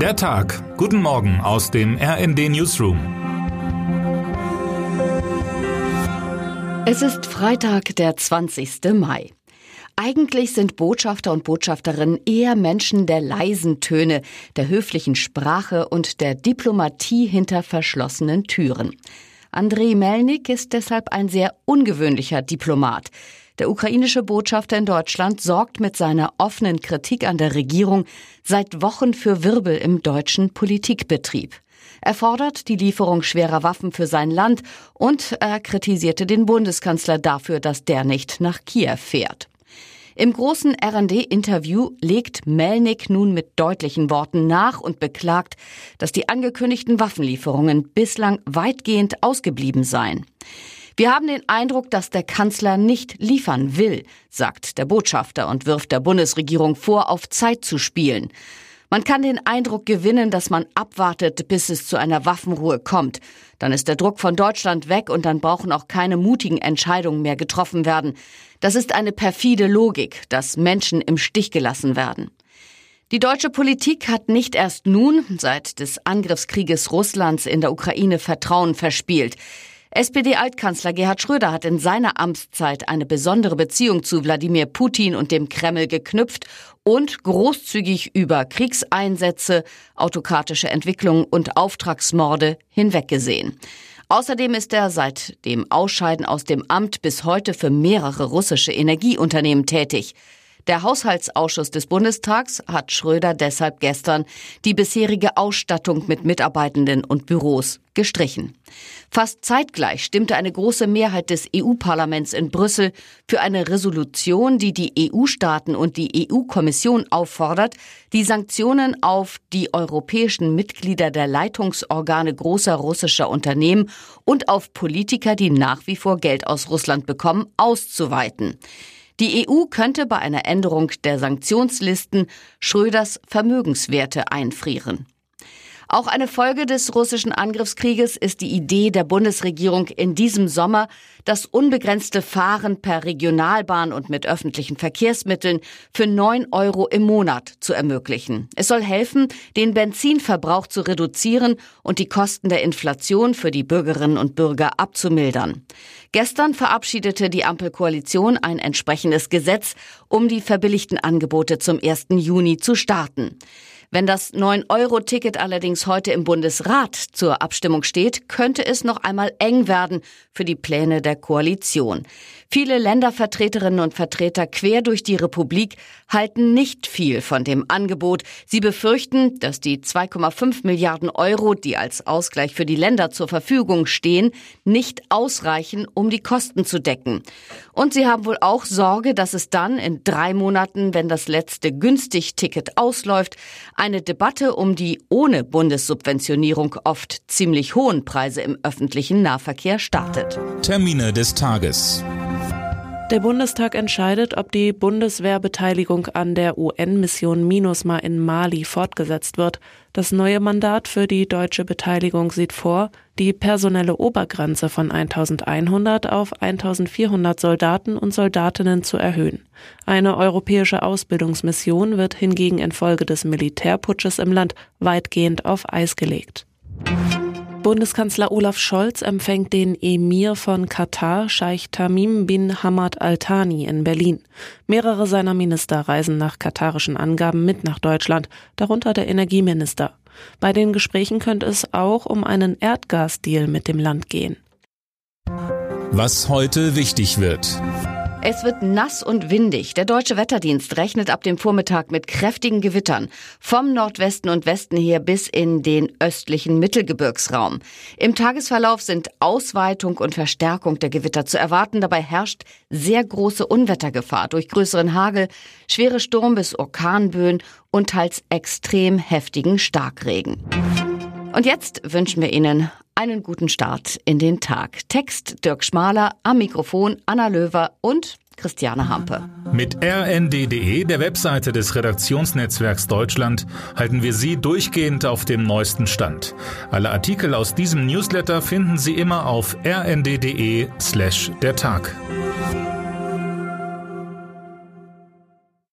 Der Tag. Guten Morgen aus dem RND Newsroom. Es ist Freitag, der 20. Mai. Eigentlich sind Botschafter und Botschafterinnen eher Menschen der leisen Töne, der höflichen Sprache und der Diplomatie hinter verschlossenen Türen. Andrei Melnik ist deshalb ein sehr ungewöhnlicher Diplomat. Der ukrainische Botschafter in Deutschland sorgt mit seiner offenen Kritik an der Regierung seit Wochen für Wirbel im deutschen Politikbetrieb. Er fordert die Lieferung schwerer Waffen für sein Land und er kritisierte den Bundeskanzler dafür, dass der nicht nach Kiew fährt. Im großen RD-Interview legt Melnik nun mit deutlichen Worten nach und beklagt, dass die angekündigten Waffenlieferungen bislang weitgehend ausgeblieben seien. Wir haben den Eindruck, dass der Kanzler nicht liefern will, sagt der Botschafter und wirft der Bundesregierung vor, auf Zeit zu spielen. Man kann den Eindruck gewinnen, dass man abwartet, bis es zu einer Waffenruhe kommt. Dann ist der Druck von Deutschland weg und dann brauchen auch keine mutigen Entscheidungen mehr getroffen werden. Das ist eine perfide Logik, dass Menschen im Stich gelassen werden. Die deutsche Politik hat nicht erst nun, seit des Angriffskrieges Russlands in der Ukraine, Vertrauen verspielt. SPD-Altkanzler Gerhard Schröder hat in seiner Amtszeit eine besondere Beziehung zu Wladimir Putin und dem Kreml geknüpft und großzügig über Kriegseinsätze, autokratische Entwicklung und Auftragsmorde hinweggesehen. Außerdem ist er seit dem Ausscheiden aus dem Amt bis heute für mehrere russische Energieunternehmen tätig. Der Haushaltsausschuss des Bundestags hat Schröder deshalb gestern die bisherige Ausstattung mit Mitarbeitenden und Büros gestrichen. Fast zeitgleich stimmte eine große Mehrheit des EU-Parlaments in Brüssel für eine Resolution, die die EU-Staaten und die EU-Kommission auffordert, die Sanktionen auf die europäischen Mitglieder der Leitungsorgane großer russischer Unternehmen und auf Politiker, die nach wie vor Geld aus Russland bekommen, auszuweiten. Die EU könnte bei einer Änderung der Sanktionslisten Schröders Vermögenswerte einfrieren. Auch eine Folge des russischen Angriffskrieges ist die Idee der Bundesregierung in diesem Sommer, das unbegrenzte Fahren per Regionalbahn und mit öffentlichen Verkehrsmitteln für neun Euro im Monat zu ermöglichen. Es soll helfen, den Benzinverbrauch zu reduzieren und die Kosten der Inflation für die Bürgerinnen und Bürger abzumildern. Gestern verabschiedete die Ampelkoalition ein entsprechendes Gesetz, um die verbilligten Angebote zum 1. Juni zu starten. Wenn das 9-Euro-Ticket allerdings heute im Bundesrat zur Abstimmung steht, könnte es noch einmal eng werden für die Pläne der Koalition. Viele Ländervertreterinnen und Vertreter quer durch die Republik halten nicht viel von dem Angebot. Sie befürchten, dass die 2,5 Milliarden Euro, die als Ausgleich für die Länder zur Verfügung stehen, nicht ausreichen, um die Kosten zu decken. Und sie haben wohl auch Sorge, dass es dann in drei Monaten, wenn das letzte Günstig-Ticket ausläuft, eine Debatte um die ohne Bundessubventionierung oft ziemlich hohen Preise im öffentlichen Nahverkehr startet. Termine des Tages. Der Bundestag entscheidet, ob die Bundeswehrbeteiligung an der UN-Mission MINUSMA in Mali fortgesetzt wird. Das neue Mandat für die deutsche Beteiligung sieht vor, die personelle Obergrenze von 1100 auf 1400 Soldaten und Soldatinnen zu erhöhen. Eine europäische Ausbildungsmission wird hingegen infolge des Militärputsches im Land weitgehend auf Eis gelegt. Bundeskanzler Olaf Scholz empfängt den Emir von Katar, Scheich Tamim bin Hamad Al Thani in Berlin. Mehrere seiner Minister reisen nach katarischen Angaben mit nach Deutschland, darunter der Energieminister. Bei den Gesprächen könnte es auch um einen Erdgasdeal mit dem Land gehen. Was heute wichtig wird. Es wird nass und windig. Der deutsche Wetterdienst rechnet ab dem Vormittag mit kräftigen Gewittern vom Nordwesten und Westen her bis in den östlichen Mittelgebirgsraum. Im Tagesverlauf sind Ausweitung und Verstärkung der Gewitter zu erwarten. Dabei herrscht sehr große Unwettergefahr durch größeren Hagel, schwere Sturm- bis Orkanböen und teils extrem heftigen Starkregen. Und jetzt wünschen wir Ihnen einen guten Start in den Tag. Text Dirk Schmaler, am Mikrofon Anna Löwer und Christiane Hampe. Mit rnd.de, der Webseite des Redaktionsnetzwerks Deutschland, halten wir Sie durchgehend auf dem neuesten Stand. Alle Artikel aus diesem Newsletter finden Sie immer auf rnd.de slash der Tag.